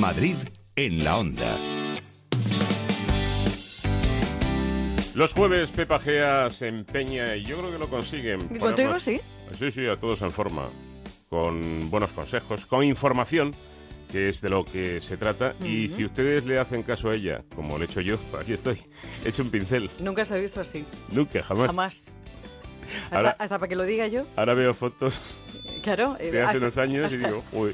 Madrid en la onda. Los jueves Pepa Gea se empeña y yo creo que lo consiguen. ¿Y contigo sí? Sí, sí, a todos en forma. Con buenos consejos, con información, que es de lo que se trata. Y si ustedes le hacen caso a ella, como le he hecho yo, aquí estoy, he hecho un pincel. Nunca se ha visto así. Nunca, jamás. Jamás. Hasta, Ahora- hasta para que lo diga yo. Ahora veo fotos Claro. eh, de hace hasta- unos años y hasta- digo, uy,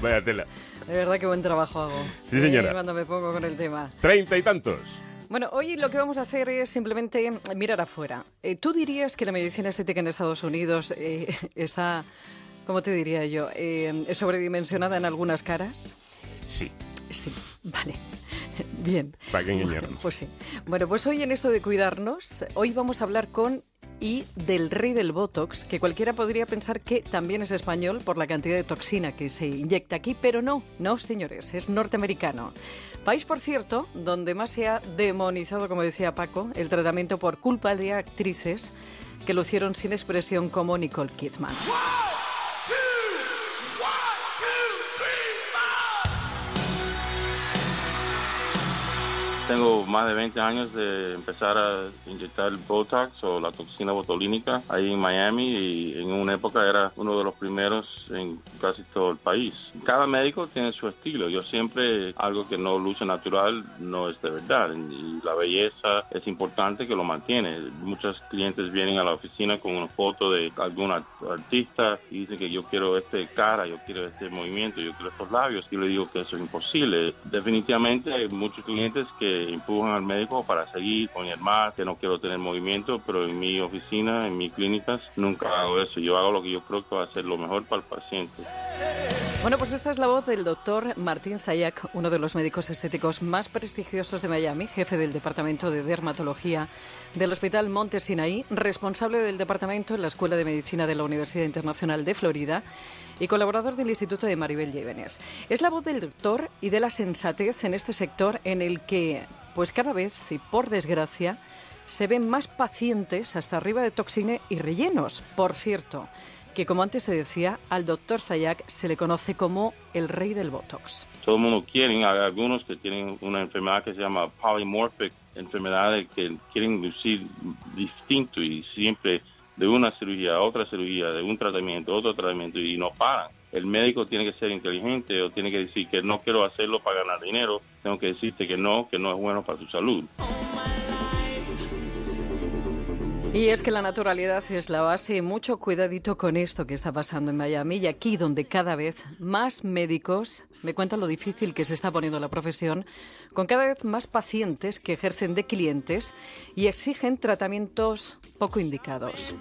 vaya tela. De verdad que buen trabajo hago. Sí, señora. Eh, cuando me pongo con el tema. Treinta y tantos. Bueno, hoy lo que vamos a hacer es simplemente mirar afuera. Eh, ¿Tú dirías que la medicina estética en Estados Unidos eh, está, ¿cómo te diría yo, eh, sobredimensionada en algunas caras? Sí, Sí, vale. Bien. para qué engañarnos. Pues sí. Bueno, pues hoy en esto de cuidarnos, hoy vamos a hablar con y del rey del Botox, que cualquiera podría pensar que también es español por la cantidad de toxina que se inyecta aquí, pero no, no, señores, es norteamericano. País, por cierto, donde más se ha demonizado, como decía Paco, el tratamiento por culpa de actrices que lucieron sin expresión como Nicole Kidman. Tengo más de 20 años de empezar a inyectar Botox o la toxina botulínica ahí en Miami y en una época era uno de los primeros en casi todo el país. Cada médico tiene su estilo. Yo siempre algo que no luce natural no es de verdad y la belleza es importante que lo mantiene. Muchos clientes vienen a la oficina con una foto de algún art- artista y dicen que yo quiero este cara, yo quiero este movimiento, yo quiero estos labios. Y le digo que eso es imposible. Definitivamente hay muchos clientes que empujan al médico para seguir, poner más, que no quiero tener movimiento, pero en mi oficina, en mis clínicas, nunca hago eso. Yo hago lo que yo creo que va a ser lo mejor para el paciente. Bueno, pues esta es la voz del doctor Martín Zayak, uno de los médicos estéticos más prestigiosos de Miami, jefe del Departamento de Dermatología del Hospital Monte Sinaí, responsable del departamento en la Escuela de Medicina de la Universidad Internacional de Florida y colaborador del Instituto de Maribel Llévenes. Es la voz del doctor y de la sensatez en este sector en el que, pues cada vez, y por desgracia, se ven más pacientes hasta arriba de toxina y rellenos. Por cierto, que como antes te decía, al doctor Zayak se le conoce como el rey del Botox. todo el mundo quiere, algunos que tienen una enfermedad que se llama polymorphic, enfermedades que quieren lucir distinto y siempre de una cirugía a otra cirugía, de un tratamiento a otro tratamiento y no paran. El médico tiene que ser inteligente o tiene que decir que no quiero hacerlo para ganar dinero, tengo que decirte que no, que no es bueno para tu salud. Y es que la naturalidad es la base mucho cuidadito con esto que está pasando en Miami y aquí donde cada vez más médicos me cuentan lo difícil que se está poniendo la profesión, con cada vez más pacientes que ejercen de clientes y exigen tratamientos poco indicados.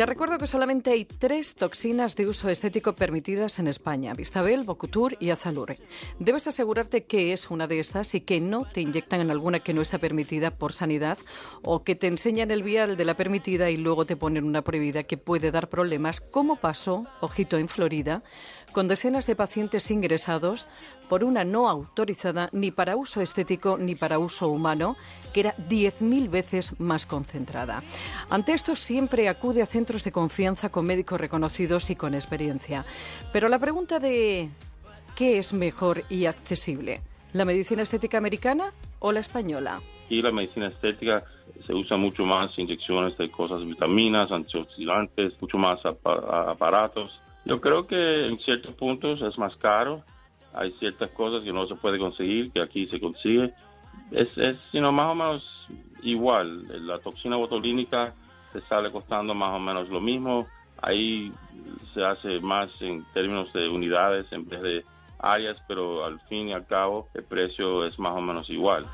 Te recuerdo que solamente hay tres toxinas de uso estético permitidas en España, Vistabel, Bocutur y Azalure. Debes asegurarte que es una de estas y que no te inyectan en alguna que no está permitida por sanidad o que te enseñan el vial de la permitida y luego te ponen una prohibida que puede dar problemas, como pasó, ojito, en Florida, con decenas de pacientes ingresados por una no autorizada ni para uso estético ni para uso humano, que era 10.000 veces más concentrada. Ante esto siempre acude a centros de confianza con médicos reconocidos y con experiencia. Pero la pregunta de ¿qué es mejor y accesible? ¿La medicina estética americana o la española? Y la medicina estética se usa mucho más inyecciones de cosas, vitaminas, antioxidantes, mucho más apa- aparatos. Yo creo que en ciertos puntos es más caro. Hay ciertas cosas que no se puede conseguir, que aquí se consigue. Es, es you know, más o menos igual. La toxina botulínica te sale costando más o menos lo mismo. Ahí se hace más en términos de unidades en vez de áreas, pero al fin y al cabo el precio es más o menos igual.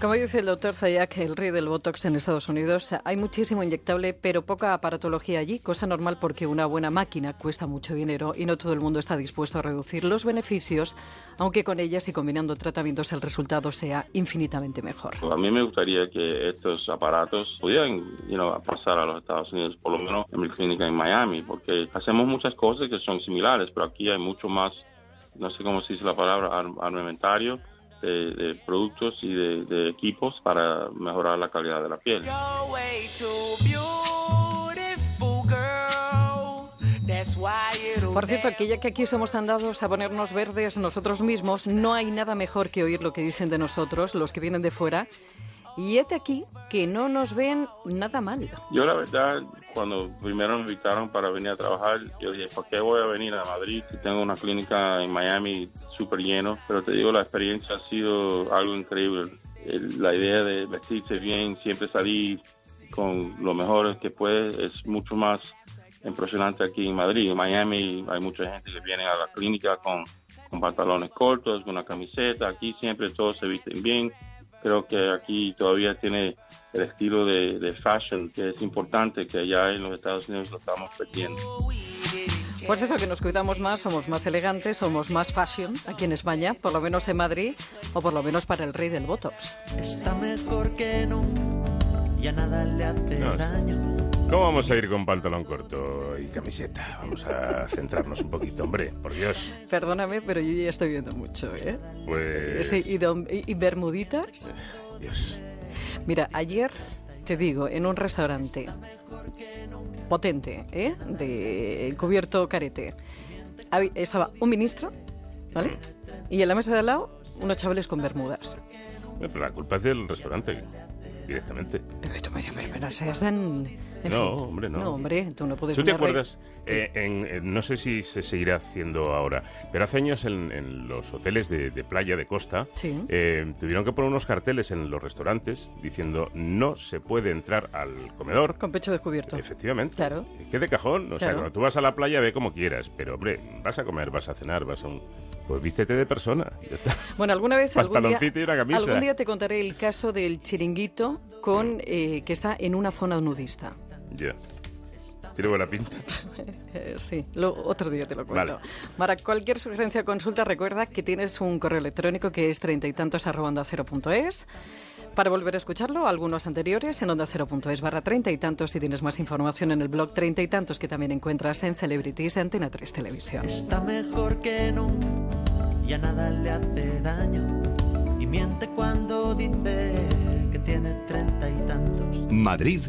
Como dice el doctor Zayak, el rey del Botox en Estados Unidos, hay muchísimo inyectable, pero poca aparatología allí, cosa normal porque una buena máquina cuesta mucho dinero y no todo el mundo está dispuesto a reducir los beneficios, aunque con ellas y combinando tratamientos el resultado sea infinitamente mejor. A mí me gustaría que estos aparatos pudieran you know, pasar a los Estados Unidos, por lo menos en mi clínica en Miami, porque hacemos muchas cosas que son similares, pero aquí hay mucho más, no sé cómo se dice la palabra, ar- armamentario de, de productos y de, de equipos para mejorar la calidad de la piel. Por cierto, que ya que aquí somos tan dados a ponernos verdes nosotros mismos, no hay nada mejor que oír lo que dicen de nosotros, los que vienen de fuera. Y este aquí que no nos ven nada mal. Yo la verdad, cuando primero me invitaron para venir a trabajar, yo dije, ¿por qué voy a venir a Madrid si tengo una clínica en Miami súper lleno? Pero te digo, la experiencia ha sido algo increíble. la idea de vestirse bien, siempre salir con lo mejor que puede, es mucho más impresionante aquí en Madrid. En Miami hay mucha gente que viene a la clínica con, con pantalones cortos, con una camiseta. Aquí siempre todos se visten bien creo que aquí todavía tiene el estilo de, fashion que es importante, que allá en los Estados Unidos lo estamos perdiendo. Pues eso, que nos cuidamos más, somos más elegantes, somos más fashion aquí en España, por lo menos en Madrid, o por lo menos para el rey del Botox. Está mejor que nunca, ya nada le hace daño. ¿Cómo vamos a ir con pantalón corto y camiseta? Vamos a centrarnos un poquito, hombre, por Dios. Perdóname, pero yo ya estoy viendo mucho, ¿eh? Pues... Sí, y, bermuditas. Dios. Mira, ayer, te digo, en un restaurante potente, ¿eh? De cubierto carete, estaba un ministro, ¿vale? Mm. Y en la mesa de al lado, unos chavales con bermudas. Pero la culpa es del restaurante directamente. Pero, pero, seas tan... no, hombre, no. No, hombre, tú no puedes... ¿Tú te acuerdas? Eh, en, no sé si se seguirá haciendo ahora, pero hace años en, los hoteles de, playa de costa eh, tuvieron que poner unos carteles en los restaurantes diciendo no se puede entrar al comedor. Con pecho descubierto. Efectivamente. Claro. Es que de cajón, o sea, cuando tú vas a la playa ve como quieras, pero hombre, vas a comer, vas a cenar, vas a un... Pues vístete de persona. Bueno, alguna vez, algún día, y una camisa. algún día te contaré el caso del chiringuito con eh, que está en una zona nudista. Ya. Tiene buena pinta. sí, lo, otro día te lo cuento. Para cualquier sugerencia o consulta, recuerda que tienes un correo electrónico que es treinta y tantos arroba cero punto es. Para volver a escucharlo, algunos anteriores en onda cero.es barra treinta y tantos y tienes más información en el blog treinta y tantos que también encuentras en Celebrities Antena 3 Televisión. Está mejor que nunca, ya nada le hace daño y miente cuando dice que tiene treinta y tantos. Madrid